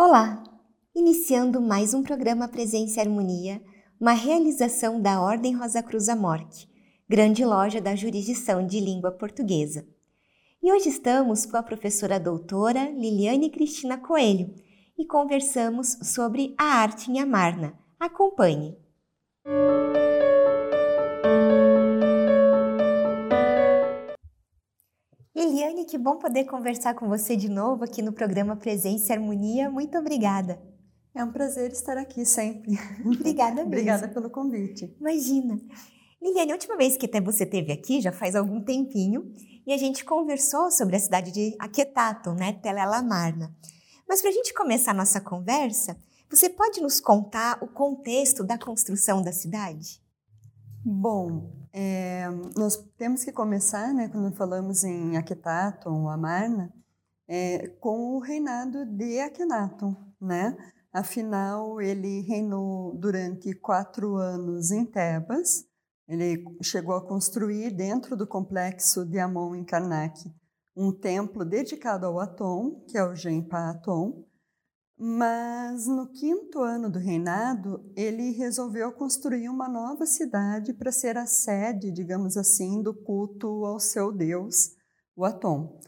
Olá! Iniciando mais um programa Presença e Harmonia, uma realização da Ordem Rosa Cruz Amorque, grande loja da jurisdição de língua portuguesa. E hoje estamos com a professora doutora Liliane Cristina Coelho e conversamos sobre a arte em Amarna. Acompanhe! Liliane, que bom poder conversar com você de novo aqui no programa Presença e Harmonia. Muito obrigada. É um prazer estar aqui sempre. Obrigada mesmo. Obrigada pelo convite. Imagina. Liliane, a última vez que até você esteve aqui, já faz algum tempinho, e a gente conversou sobre a cidade de Aquetato, né, Telelamarna. Mas para a gente começar a nossa conversa, você pode nos contar o contexto da construção da cidade? Bom, é, nós temos que começar, né, quando falamos em Aquetaton, Amarna, é, com o reinado de Akhenaton, né? Afinal, ele reinou durante quatro anos em Tebas. Ele chegou a construir dentro do complexo de Amon em Karnak um templo dedicado ao Atom, que é o Genpa Atom, mas no quinto ano do reinado, ele resolveu construir uma nova cidade para ser a sede, digamos assim, do culto ao seu deus, o Atom.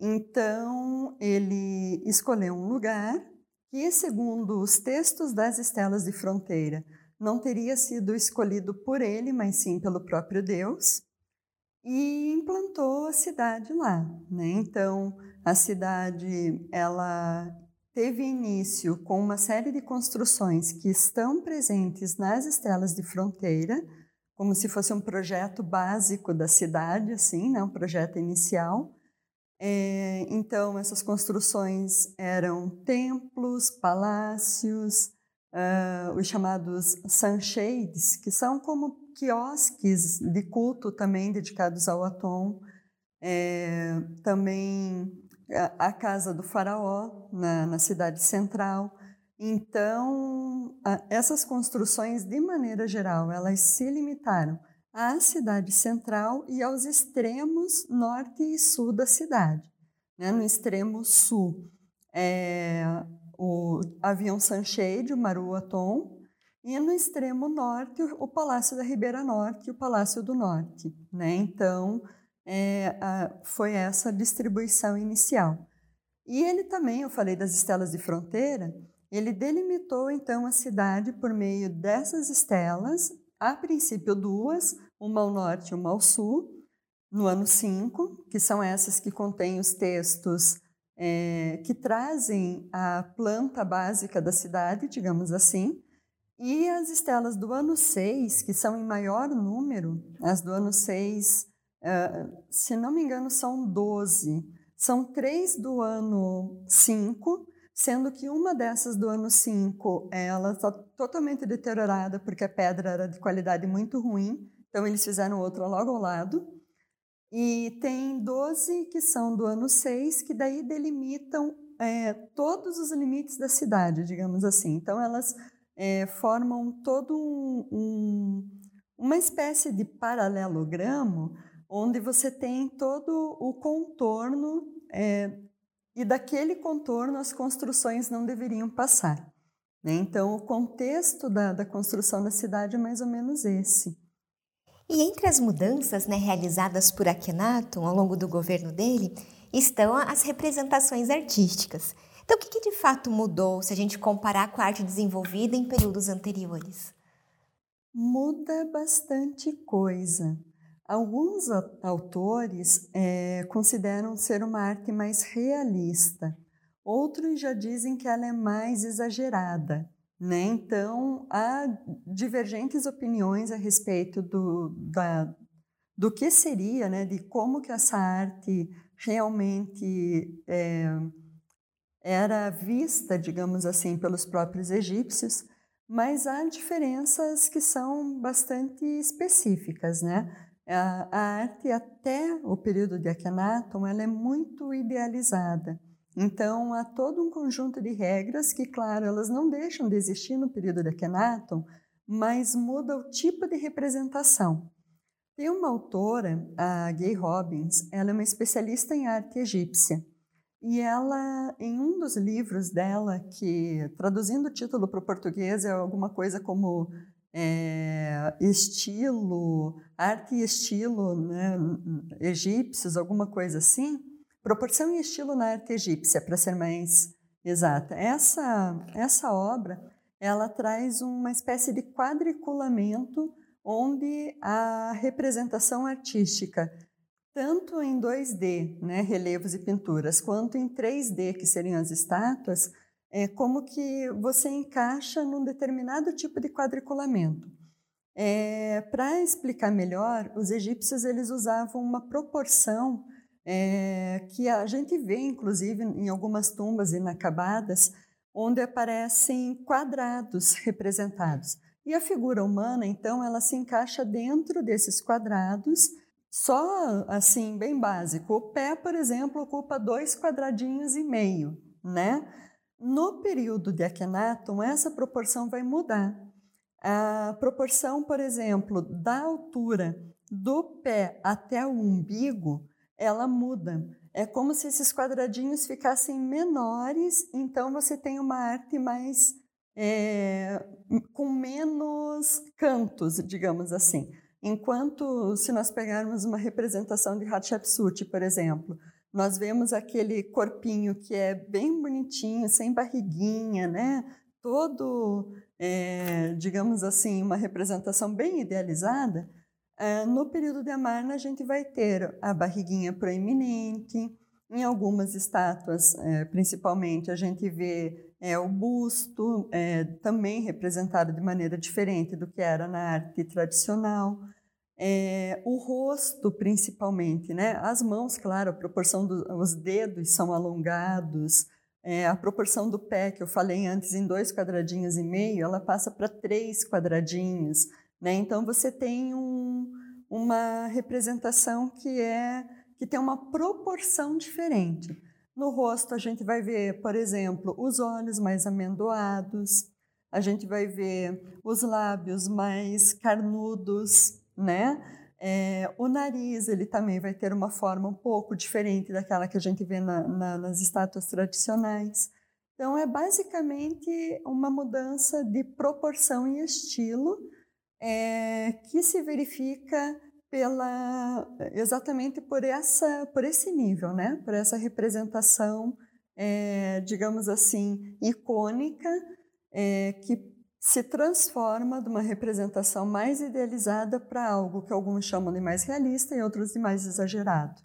Então, ele escolheu um lugar que, segundo os textos das estelas de fronteira, não teria sido escolhido por ele, mas sim pelo próprio Deus, e implantou a cidade lá. Né? Então, a cidade ela teve início com uma série de construções que estão presentes nas estelas de fronteira, como se fosse um projeto básico da cidade, assim, né, um projeto inicial. É, então, essas construções eram templos, palácios, uh, os chamados sunshades, que são como quiosques de culto também dedicados ao Atom, é, também a, casa do faraó na, na cidade central. Então, essas construções, de maneira geral, elas se limitaram à cidade central e aos extremos norte e sul da cidade. Né? No extremo sul, é, o avião Sunshade, o Maruatom, e no extremo norte, o Palácio da Ribeira Norte e o Palácio do Norte. Né? Então, é, a, foi essa distribuição inicial. E ele também, eu falei das estelas de fronteira, ele delimitou então a cidade por meio dessas estelas, a princípio duas, uma ao norte e uma ao sul, no ano 5, que são essas que contêm os textos é, que trazem a planta básica da cidade, digamos assim, e as estelas do ano 6, que são em maior número, as do ano 6 Uh, se não me engano, são 12. São três do ano 5, sendo que uma dessas do ano 5 ela está totalmente deteriorada porque a pedra era de qualidade muito ruim, então eles fizeram outra logo ao lado. E tem 12 que são do ano 6, que daí delimitam é, todos os limites da cidade, digamos assim. Então elas é, formam todo um, um, uma espécie de paralelogramo onde você tem todo o contorno é, e daquele contorno as construções não deveriam passar. Né? Então, o contexto da, da, construção da cidade é mais ou menos esse. E entre as mudanças né, realizadas por Akhenaton ao longo do governo dele estão as representações artísticas. Então, o que, que de fato mudou se a gente comparar com a arte desenvolvida em períodos anteriores? Muda bastante coisa. Alguns autores é, consideram ser uma arte mais realista, outros já dizem que ela é mais exagerada. Né? Então, há divergentes opiniões a respeito do, da, do que seria, né? de como que essa arte realmente é, era vista, digamos assim, pelos próprios egípcios, mas há diferenças que são bastante específicas, né? A, arte, até o período de Akhenaton, ela é muito idealizada. Então, há todo um conjunto de regras que, claro, elas não deixam de existir no período de Akhenaton, mas muda o tipo de representação. Tem uma autora, a Gay Robbins, ela é uma especialista em arte egípcia. e ela, em um dos livros dela, que traduzindo o título para o português é alguma coisa como é, estilo, arte e estilo né, egípcios, alguma coisa assim, proporção e estilo na arte egípcia, para ser mais exata. Essa, essa obra ela traz uma espécie de quadriculamento onde a representação artística, tanto em 2D, né, relevos e pinturas, quanto em 3D, que seriam as estátuas, é como que você encaixa num determinado tipo de quadriculamento. É, Para explicar melhor, os egípcios eles usavam uma proporção é, que a gente vê, inclusive, em algumas tumbas inacabadas, onde aparecem quadrados representados. E a figura humana, então, ela se encaixa dentro desses quadrados, só assim, bem básico. O pé, por exemplo, ocupa dois quadradinhos e meio, né? No período de Akhenaton, essa proporção vai mudar. A proporção, por exemplo, da altura do pé até o umbigo, ela muda. É como se esses quadradinhos ficassem menores, então você tem uma arte mais é, com menos cantos, digamos assim. Enquanto, se nós pegarmos uma representação de Hatshepsut, por exemplo, nós vemos aquele corpinho que é bem bonitinho, sem barriguinha, né? Todo, é, digamos assim, uma representação bem idealizada. É, no período de Amarna, a gente vai ter a barriguinha proeminente, em algumas estátuas, é, principalmente, a gente vê é, o busto é, também representado de maneira diferente do que era na arte tradicional. É, o rosto, principalmente, né? As mãos, claro, a proporção dos dedos são alongados, é, a proporção do pé, que eu falei antes, em dois quadradinhos e meio, ela passa para três quadradinhos. Né? Então, você tem um, uma representação que é que tem uma proporção diferente. No rosto, a gente vai ver, por exemplo, os olhos mais amendoados, a gente vai ver os lábios mais carnudos, né? É, o nariz, ele também vai ter uma forma um pouco diferente daquela que a gente vê na, na, nas estátuas tradicionais. Então, é basicamente uma mudança de proporção e estilo é, que se verifica pela exatamente por essa por esse nível, né? Por essa representação, é, digamos assim, icônica é, que se transforma de uma representação mais idealizada para algo que alguns chamam de mais realista e outros de mais exagerado.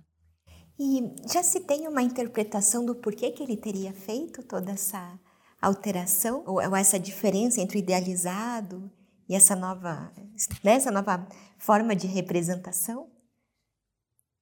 E já se tem uma interpretação do porquê que ele teria feito toda essa alteração ou essa diferença entre o idealizado e essa nova, né, essa nova forma de representação?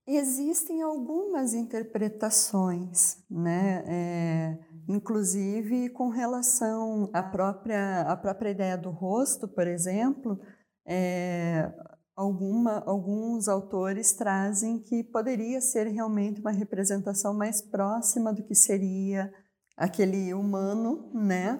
Existem algumas interpretações, né? É, inclusive com relação à própria, à própria ideia do rosto, por exemplo, é, alguma, alguns autores trazem que poderia ser realmente uma representação mais próxima do que seria aquele humano, né?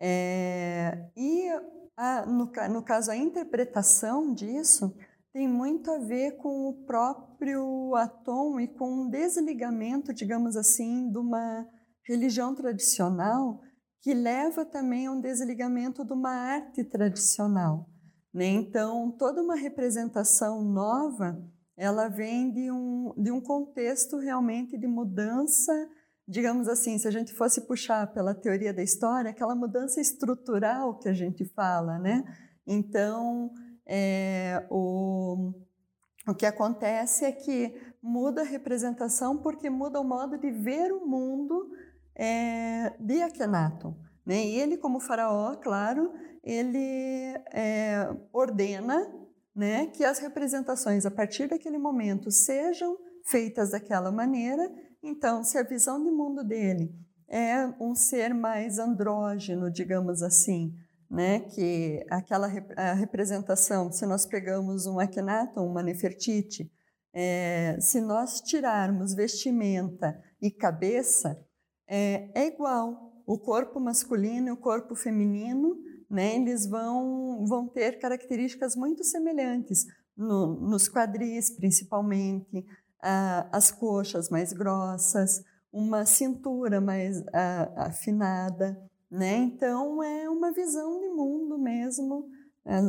É, e a, no, no caso, a interpretação disso tem muito a ver com o próprio Atom e com um desligamento, digamos assim, de uma religião tradicional que leva também a um desligamento de uma arte tradicional. Né? Então, toda uma representação nova, ela vem de um, de um contexto realmente de mudança digamos assim, se a gente fosse puxar pela teoria da história, aquela mudança estrutural que a gente fala, né? Então, é, o, o que acontece é que muda a representação porque muda o modo de ver o mundo é, de Akhenaton. Né? E ele, como faraó, claro, ele é, ordena né, que as representações, a partir daquele momento, sejam feitas daquela maneira então, se a visão de mundo dele é um ser mais andrógeno, digamos assim, né, que aquela a representação, se nós pegamos um Akhenaton, uma Nefertiti, é, se nós tirarmos vestimenta e cabeça, é, é, igual. O corpo masculino e o corpo feminino, né, eles vão, vão ter características muito semelhantes, no, nos quadris principalmente, as coxas mais grossas, uma cintura mais afinada, né? Então é uma visão de mundo mesmo, é,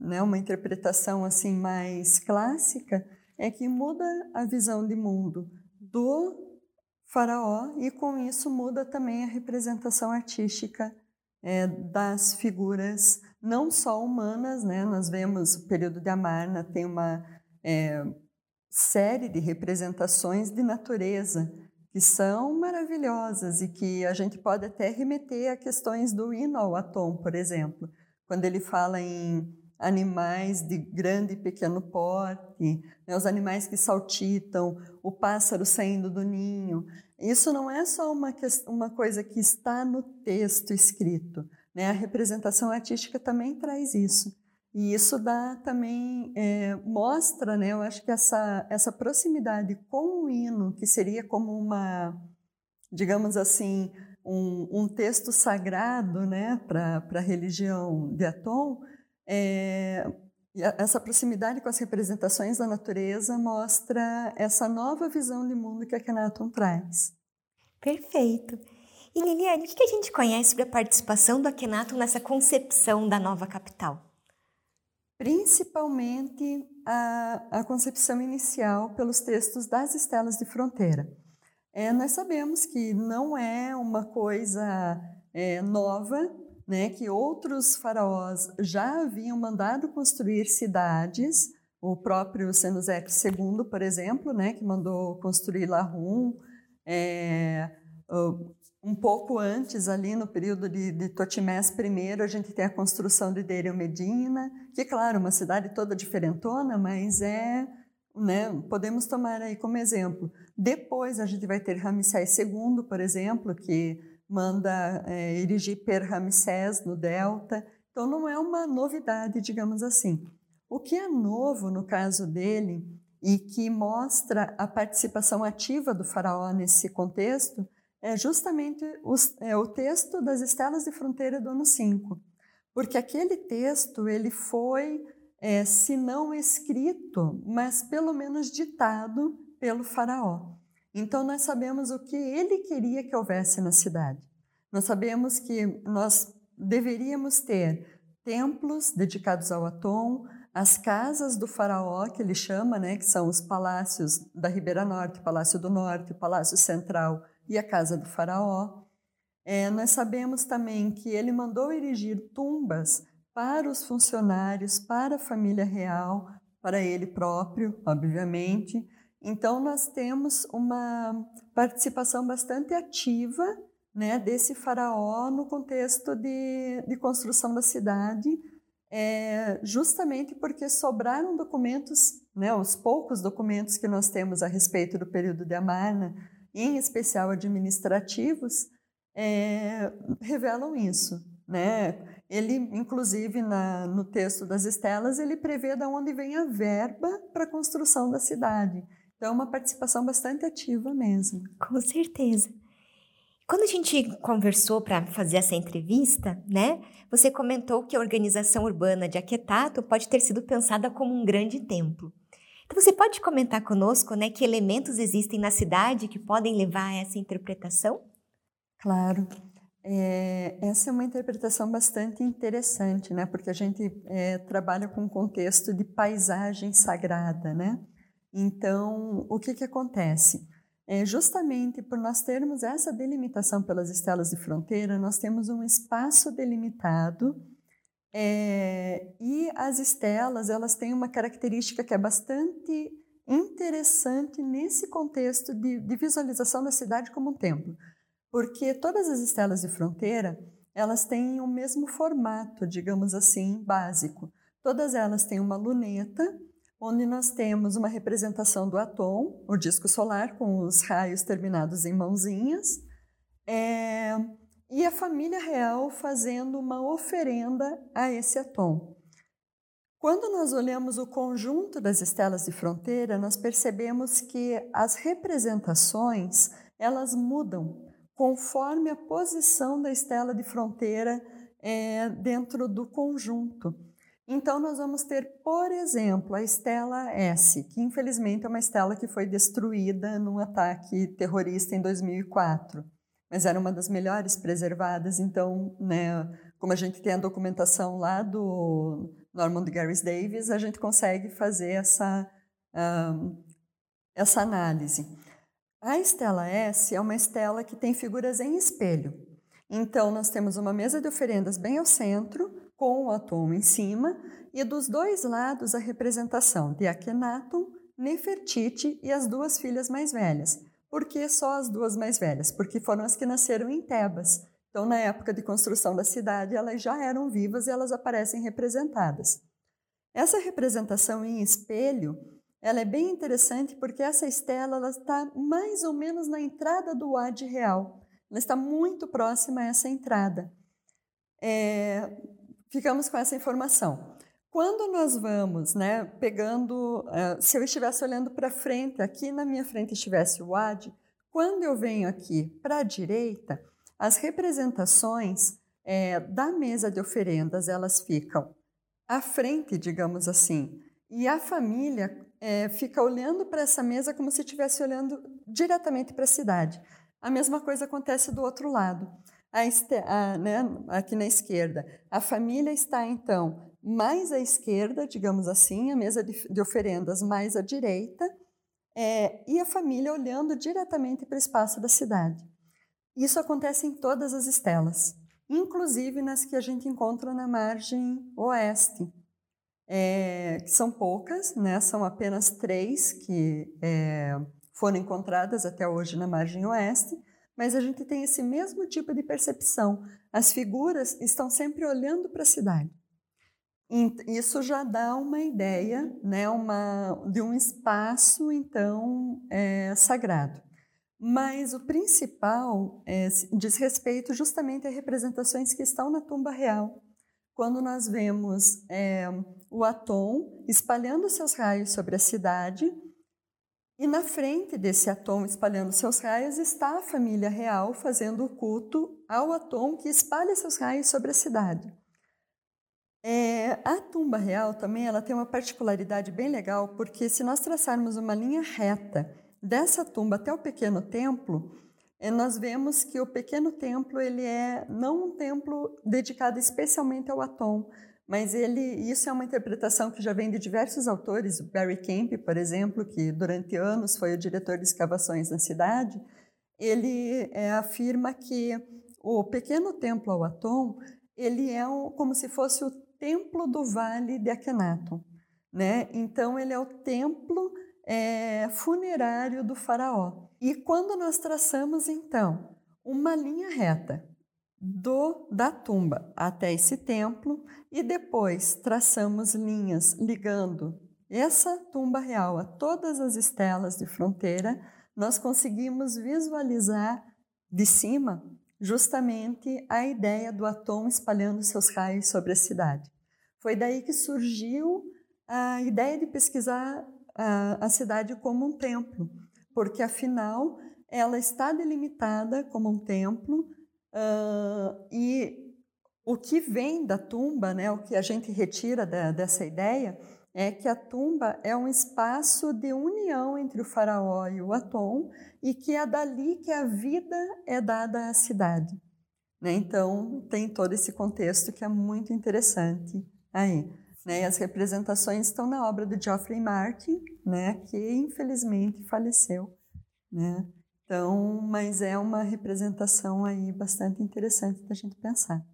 né? Uma interpretação assim mais clássica é que muda a visão de mundo do faraó e com isso muda também a representação artística é, das figuras não só humanas, né? Nós vemos o período de Amarna tem uma é, série de representações de natureza que são maravilhosas e que a gente pode até remeter a questões do hino Atom, por exemplo, quando ele fala em animais de grande e pequeno porte, né, os animais que saltitam, o pássaro saindo do ninho. Isso não é só uma, uma coisa que está no texto escrito, né? a representação artística também traz isso. E isso dá também, é, mostra, né, eu acho que essa, essa proximidade com o hino, que seria como uma, digamos assim, um, um texto sagrado né, para a religião de Atom, é, essa proximidade com as representações da natureza mostra essa nova visão de mundo que a Kenaton traz. Perfeito. E Liliane, o que a gente conhece sobre a participação do Akhenaton nessa concepção da nova capital? Principalmente a, a concepção inicial pelos textos das estelas de fronteira. É, nós sabemos que não é uma coisa é, nova, né, que outros faraós já haviam mandado construir cidades, o próprio Senusek II, por exemplo, né, que mandou construir Lahum, é, um pouco antes, ali no período de, de Totimés I, a gente tem a construção de Deir Medina, que, claro, uma cidade toda diferentona, mas é, né, podemos tomar aí como exemplo. Depois a gente vai ter Ramsés II, por exemplo, que manda é, erigir Per Ramsés no Delta. Então não é uma novidade, digamos assim. O que é novo no caso dele e que mostra a participação ativa do faraó nesse contexto é justamente os, é, o texto das estelas de fronteira do ano 5. Porque aquele texto ele foi, é, se não escrito, mas pelo menos ditado pelo faraó. Então nós sabemos o que ele queria que houvesse na cidade. Nós sabemos que nós deveríamos ter templos dedicados ao Atom, as casas do faraó, que ele chama, né, que são os palácios da Ribeira Norte, Palácio do Norte, Palácio Central e a casa do faraó. É, nós sabemos também que ele mandou erigir tumbas para os funcionários, para a família real, para ele próprio, obviamente. Então, nós temos uma participação bastante ativa né, desse faraó no contexto de, de construção da cidade, é, justamente porque sobraram documentos, né, os poucos documentos que nós temos a respeito do período de Amarna, em especial administrativos, é, revelam isso. Né? Ele, inclusive, na, no texto das estelas, ele prevê de onde vem a verba para a construção da cidade. Então, é uma participação bastante ativa mesmo. Com certeza. Quando a gente conversou para fazer essa entrevista, né, você comentou que a organização urbana de Aquetato pode ter sido pensada como um grande templo. Você pode comentar conosco né, que elementos existem na cidade que podem levar a essa interpretação? Claro. É, essa é uma interpretação bastante interessante, né? Porque a gente é, trabalha com um contexto de paisagem sagrada, né? Então, o que que acontece? É, justamente por nós termos essa delimitação pelas estelas de fronteira, nós temos um espaço delimitado é, e as estelas, elas têm uma característica que é bastante interessante nesse contexto de, de visualização da cidade como um templo. Porque todas as estelas de fronteira, elas têm o mesmo formato, digamos assim, básico. Todas elas têm uma luneta, onde nós temos uma representação do Atom, o disco solar, com os raios terminados em mãozinhas. É, e a família real fazendo uma oferenda a esse Atom. Quando nós olhamos o conjunto das estelas de fronteira, nós percebemos que as representações elas mudam conforme a posição da estela de fronteira é, dentro do conjunto. Então, nós vamos ter, por exemplo, a estela S, que infelizmente é uma estela que foi destruída num ataque terrorista em 2004, mas era uma das melhores preservadas. Então, né, como a gente tem a documentação lá do Normand Garris Davis, a gente consegue fazer essa, um, essa análise. A estela S é uma estela que tem figuras em espelho. Então, nós temos uma mesa de oferendas bem ao centro, com o átomo em cima, e dos dois lados a representação de Akhenaton, Nefertiti e as duas filhas mais velhas. Por que só as duas mais velhas? Porque foram as que nasceram em Tebas. Então, na época de construção da cidade, elas já eram vivas e elas aparecem representadas. Essa representação em espelho, ela é bem interessante porque essa estela ela está mais ou menos na entrada do Wadi real. Ela está muito próxima a essa entrada. É, ficamos com essa informação. Quando nós vamos, né, pegando, uh, se eu estivesse olhando para frente, aqui na minha frente estivesse o AD, quando eu venho aqui para a direita, as representações é, da mesa de oferendas, elas ficam à frente, digamos assim, e a família é, fica olhando para essa mesa como se estivesse olhando diretamente para a cidade. A mesma coisa acontece do outro lado a, a, né, aqui na esquerda. A família está, então, mais à esquerda, digamos assim, a mesa de, oferendas mais à direita, é, e a família olhando diretamente para o espaço da cidade. Isso acontece em todas as estelas, inclusive nas que a gente encontra na margem oeste, é, que são poucas, né? são apenas três que é, foram encontradas até hoje na margem oeste, mas a gente tem esse mesmo tipo de percepção. As figuras estão sempre olhando para a cidade. Isso já dá uma ideia né, uma, de um espaço, então, é, sagrado. Mas o principal é, diz respeito justamente a representações que estão na tumba real. Quando nós vemos é, o Atom espalhando seus raios sobre a cidade, e na frente desse Atom espalhando seus raios está a família real fazendo o culto ao Atom que espalha seus raios sobre a cidade. É, a tumba real também ela tem uma particularidade bem legal, porque se nós traçarmos uma linha reta dessa tumba até o pequeno templo, é, nós vemos que o pequeno templo ele é não um templo dedicado especialmente ao Atom, mas ele, isso é uma interpretação que já vem de diversos autores, Barry Kemp, por exemplo, que durante anos foi o diretor de escavações na cidade, ele é, afirma que o pequeno templo ao Atom, ele é um, como se fosse o templo do vale de Akhenaton, né? Então ele é o templo é, funerário do faraó. E quando nós traçamos então uma linha reta do da tumba até esse templo e depois traçamos linhas ligando essa tumba real a todas as estelas de fronteira, nós conseguimos visualizar de cima justamente a ideia do Atom espalhando seus raios sobre a cidade. Foi daí que surgiu a ideia de pesquisar a, a cidade como um templo, porque afinal ela está delimitada como um templo Uh, e o que vem da tumba, né, o que a gente retira da, dessa ideia, é que a tumba é um espaço de união entre o faraó e o Atom e que é dali que a vida é dada à cidade. Né? Então, tem todo esse contexto que é muito interessante aí. Né? As representações estão na obra do Geoffrey Martin, né? que infelizmente faleceu. Né? Então, mas é uma representação aí bastante interessante da gente pensar.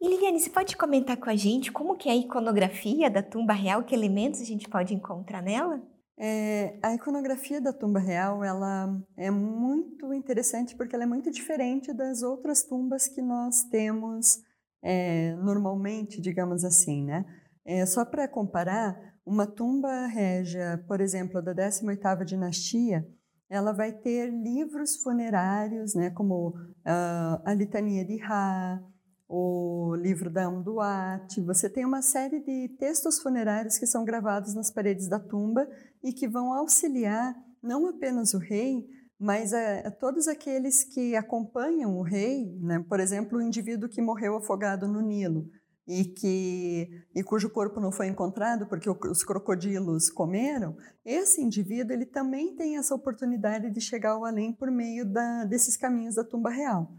E Liliane, você pode comentar com a gente como que é a iconografia da tumba real, que elementos a gente pode encontrar nela? É, a iconografia da tumba real ela é muito interessante porque ela é muito diferente das outras tumbas que nós temos é, normalmente, digamos assim, né? É, só para comparar, uma tumba régia, por exemplo, da 18ª dinastia, ela vai ter livros funerários, né, como uh, a Litania de Ra, o livro da Amduat. Você tem uma série de textos funerários que são gravados nas paredes da tumba e que vão auxiliar não apenas o rei, mas a todos aqueles que acompanham o rei, né? por exemplo, o indivíduo que morreu afogado no Nilo. e que e cujo corpo não foi encontrado porque os crocodilos comeram, esse indivíduo ele também tem essa oportunidade de chegar ao além por meio da, desses caminhos da tumba real.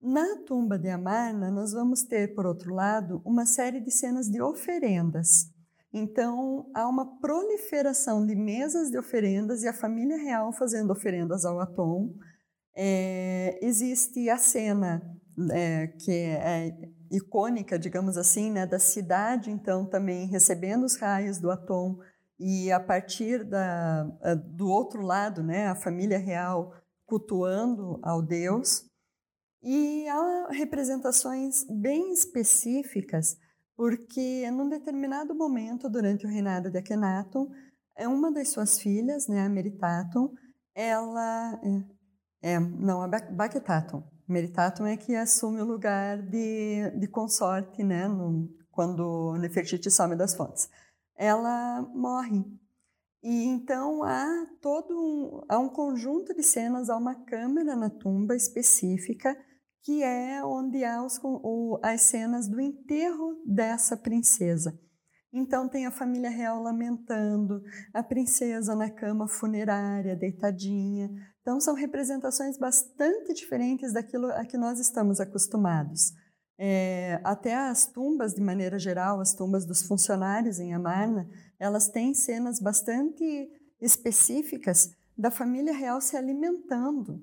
Na tumba de Amarna, nós vamos ter, por outro lado, uma série de cenas de oferendas. Então, há uma proliferação de mesas de oferendas e a família real fazendo oferendas ao Atom. É, existe a cena é, que é icônica, digamos assim, né, da cidade, então também recebendo os raios do Atom e a partir da, do outro lado, né, a família real cultuando ao Deus. E há representações bem específicas, porque num determinado momento durante o reinado de Akhenaton, é uma das suas filhas, né, a Meritaton, ela é, é não, a Baketaton. Meritaton é que assume o lugar de, de consorte, né, no, quando Nefertiti some das fontes. Ela morre e então há todo um, há um conjunto de cenas, há uma câmera na tumba específica que é onde há os, o, as cenas do enterro dessa princesa. Então tem a família real lamentando, a princesa na cama funerária, deitadinha. Então são representações bastante diferentes daquilo a que nós estamos acostumados. É, até as tumbas, de maneira geral, as tumbas dos funcionários em Amarna, elas têm cenas bastante específicas da família real se alimentando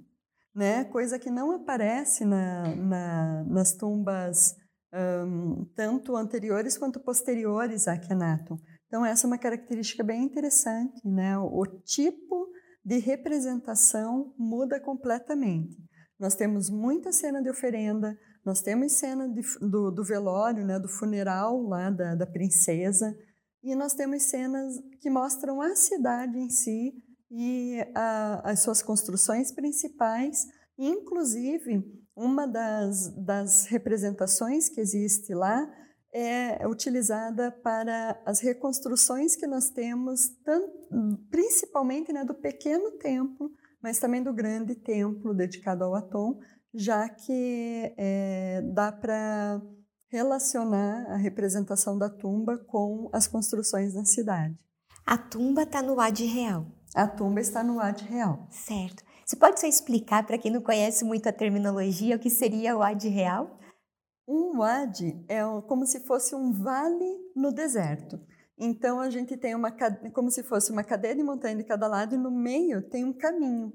né? Coisa que não aparece na, na, nas tumbas um, tanto anteriores quanto posteriores a Akhenaton. Então essa é uma característica bem interessante, né? O, tipo de representação muda completamente. Nós temos muita cena de oferenda, nós temos cena de, do, do, velório, né, do funeral lá da, da princesa, e nós temos cenas que mostram a cidade em si e a, as suas construções principais, inclusive uma das, das representações que existe lá é utilizada para as reconstruções que nós temos, tanto, principalmente né, do pequeno templo, mas também do grande templo dedicado ao Atom, já que é, dá para relacionar a representação da tumba com as construções da cidade. A tumba está no Ad Real. A tumba está no Ad Real. Certo. Você pode só explicar para quem não conhece muito a terminologia o que seria o Ad Real? Um Wadi é como se fosse um vale no deserto. Então a gente tem uma como se fosse uma cadeia de montanha de cada lado e no meio tem um caminho.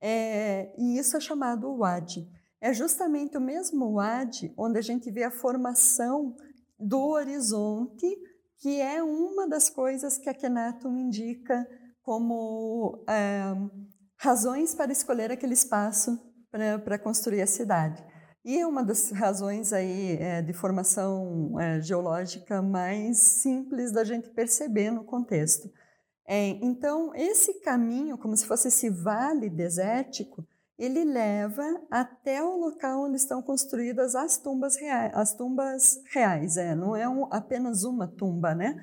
É, e isso é chamado Wadi. É justamente o mesmo Wadi onde a gente vê a formação do horizonte, que é uma das coisas que a Kenaton indica como é, razões para escolher aquele espaço para construir a cidade. E é uma das razões aí é, de formação é, geológica mais simples da gente perceber no contexto. É, então, esse caminho, como se fosse esse vale desértico, ele leva até o local onde estão construídas as tumbas reais. As tumbas reais, é, não é um, apenas uma tumba, né?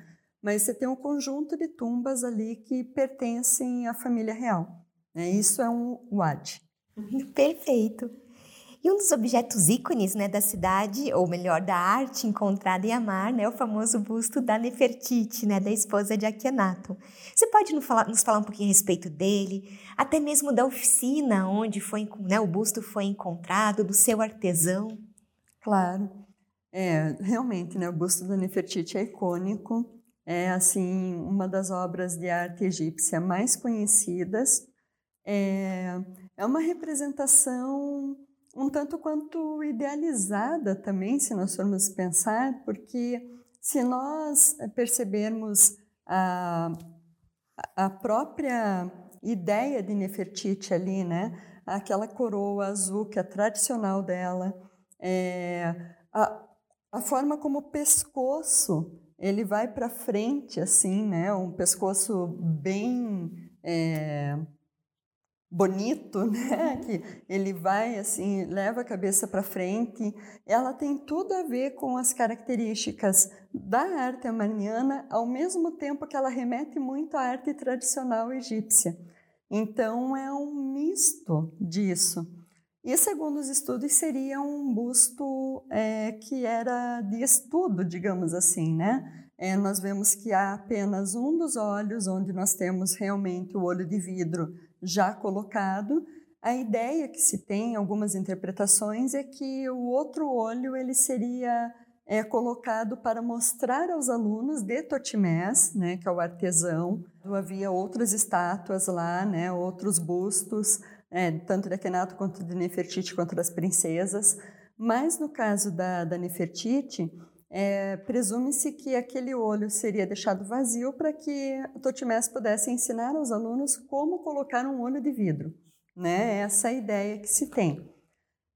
Mas você tem um conjunto de tumbas ali que pertencem à família real. Né? Isso é um Wad. Perfeito. E um dos objetos ícones né, da cidade, ou melhor, da arte encontrada em Amar, né, é o famoso busto da Nefertiti, né, da esposa de Akhenaton. Você pode nos falar, nos falar um pouquinho a respeito dele, até mesmo da oficina onde foi, né, o busto foi encontrado, do seu artesão? Claro. É, realmente, né, o busto da Nefertiti é icônico é assim uma das obras de arte egípcia mais conhecidas. É, é uma representação um tanto quanto idealizada também, se nós formos pensar, porque se nós percebermos a, a própria ideia de Nefertiti ali, né? aquela coroa azul que é tradicional dela, é, a, a forma como o pescoço ele vai para frente, assim, né? Um pescoço bem é, bonito, né? Que ele vai assim, leva a cabeça para frente. Ela tem tudo a ver com as características da arte amarniana, ao mesmo tempo que ela remete muito à arte tradicional egípcia. Então é um misto disso. E segundo os estudos seria um busto é, que era de estudo, digamos assim, né? É, nós vemos que há apenas um dos olhos onde nós temos realmente o olho de vidro já colocado. A ideia que se tem, em algumas interpretações, é que o outro olho ele seria é, colocado para mostrar aos alunos de Totimés, né, que é o artesão. Havia outras estátuas lá, né, outros bustos, é, tanto de Akenato quanto de Nefertiti, quanto das princesas. Mas no caso da, da Nefertiti, é, presume-se que aquele olho seria deixado vazio para que Totimés pudesse ensinar aos alunos como colocar um olho de vidro. Né? Essa é a ideia que se tem.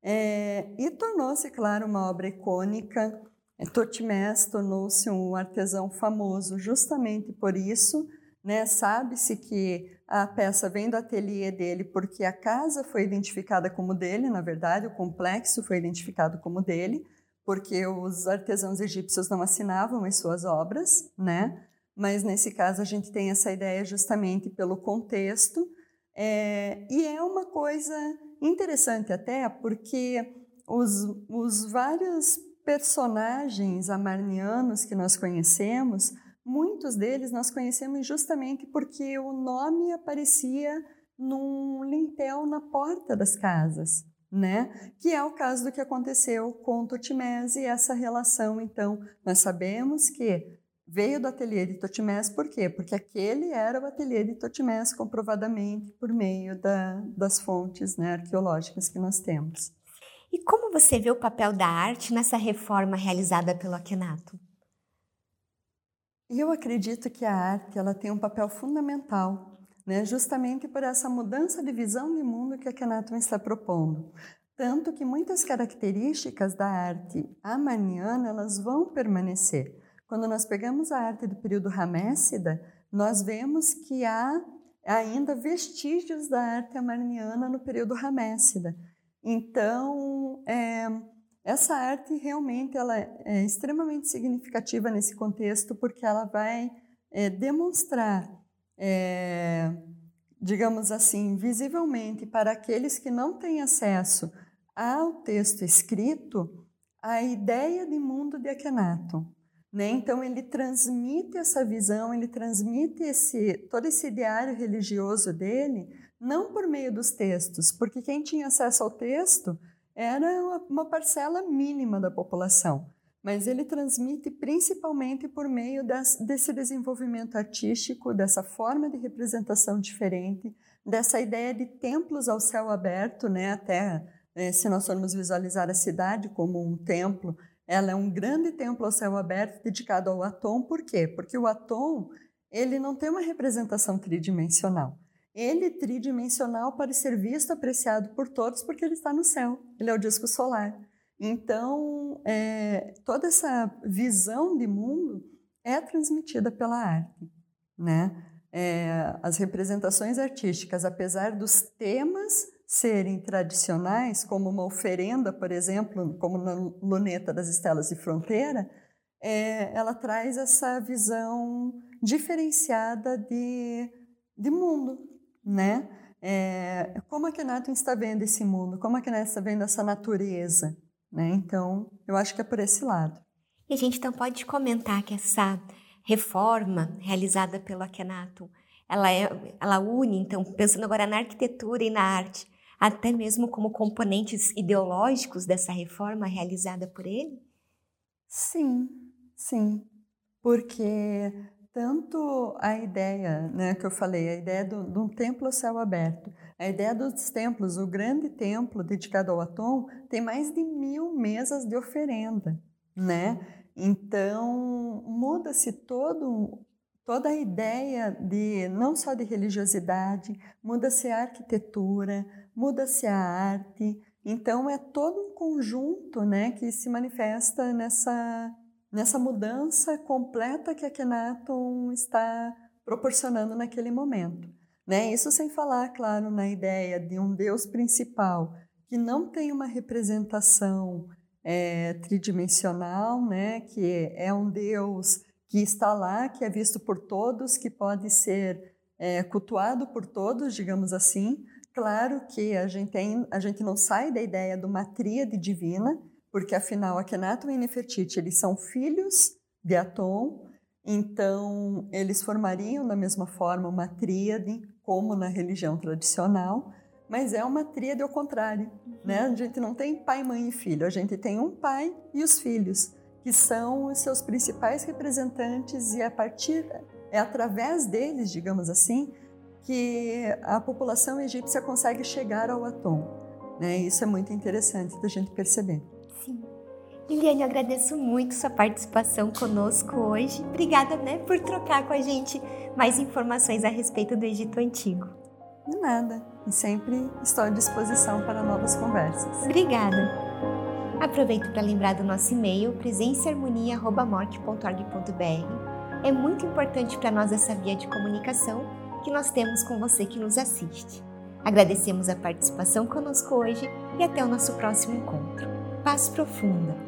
É, e tornou-se, claro, uma obra icônica. É, Totimés tornou-se um artesão famoso justamente por isso. Né? Sabe-se que a peça vem do ateliê dele porque a casa foi identificada como dele, na verdade, o complexo foi identificado como dele porque os artesãos egípcios não assinavam as suas obras, né? Mas nesse caso a gente tem essa ideia justamente pelo contexto, é, e é uma coisa interessante até porque os, os vários personagens amarnianos que nós conhecemos, muitos deles nós conhecemos justamente porque o nome aparecia num lintel na porta das casas né? Que é o caso do que aconteceu com Totimés e essa relação. Então, nós sabemos que veio do ateliê de Totimés, por quê? Porque aquele era o ateliê de Totimés, comprovadamente por meio da, das fontes né, arqueológicas que nós temos. E como você vê o papel da arte nessa reforma realizada pelo Akhenaton? Eu acredito que a arte ela tem um papel fundamental né, justamente por essa mudança de visão de mundo que a Kenaton está propondo. Tanto que muitas características da arte amaniana elas vão permanecer. Quando nós pegamos a arte do período Ramessida, nós vemos que há ainda vestígios da arte amarniana no período Ramessida. Então, é, essa arte realmente ela é extremamente significativa nesse contexto porque ela vai é, demonstrar é, digamos assim, visivelmente para aqueles que não têm acesso ao texto escrito, a ideia de mundo de Akhenaton. Né? Então, ele transmite essa visão, ele transmite esse, todo esse ideário religioso dele, não por meio dos textos, porque quem tinha acesso ao texto era uma parcela mínima da população mas ele transmite principalmente por meio das, desse desenvolvimento artístico, dessa forma de representação diferente, dessa ideia de templos ao céu aberto, né? Até é, se nós formos visualizar a cidade como um templo, ela é um grande templo ao céu aberto dedicado ao Atom. Por quê? Porque o Atom ele não tem uma representação tridimensional. Ele é tridimensional para ser visto, apreciado por todos, porque ele está no céu. Ele é o disco solar. Então, é, toda essa visão de mundo é transmitida pela arte, né? É, as representações artísticas, apesar dos temas serem tradicionais, como uma oferenda, por exemplo, como na luneta das estelas de fronteira, é, ela traz essa visão diferenciada de, de mundo, né? É, como a Kenaton está vendo esse mundo? Como a Kenaton está vendo essa natureza? Né? Então, eu acho que é por esse lado. E a gente então pode comentar que essa reforma realizada pelo Akhenaton, ela, é, ela une, então, pensando agora na arquitetura e na arte, até mesmo como componentes ideológicos dessa reforma realizada por ele? Sim, sim. Porque tanto a ideia né, que eu falei, a ideia de um templo ao céu aberto, a ideia dos templos, o grande templo dedicado ao Atom, tem mais de mil mesas de oferenda, né? Então, muda-se todo, toda a ideia de não só de religiosidade, muda-se a arquitetura, muda-se a arte. Então, é todo um conjunto né, que se manifesta nessa, nessa mudança completa que a Kenaton está proporcionando naquele momento. Né? Isso sem falar, claro, na ideia de um Deus principal que não tem uma representação é, tridimensional, né? que é um Deus que está lá, que é visto por todos, que pode ser é, cultuado por todos, digamos assim. Claro que a gente, tem, a gente não sai da ideia de uma tríade divina, porque afinal Akhenaton e Nefertiti eles são filhos de Atom, então eles formariam da mesma forma uma tríade, como na religião tradicional, mas é uma tríade ao contrário, né? A gente não tem pai, mãe e filho, a gente tem um pai e os filhos, que são os seus principais representantes e a partir é através deles, digamos assim, que a população egípcia consegue chegar ao Atom. Né? Isso é muito interessante da gente perceber. Sim. Liliane, eu agradeço muito sua participação conosco hoje. Obrigada né, por trocar com a gente mais informações a respeito do Egito Antigo. De nada. E sempre estou à disposição para novas conversas. Obrigada. Aproveito para lembrar do nosso e-mail presenciaharmonia.morte.org.br. É muito importante para nós essa via de comunicação que nós temos com você que nos assiste. Agradecemos a participação conosco hoje e até o nosso próximo encontro. Paz profunda!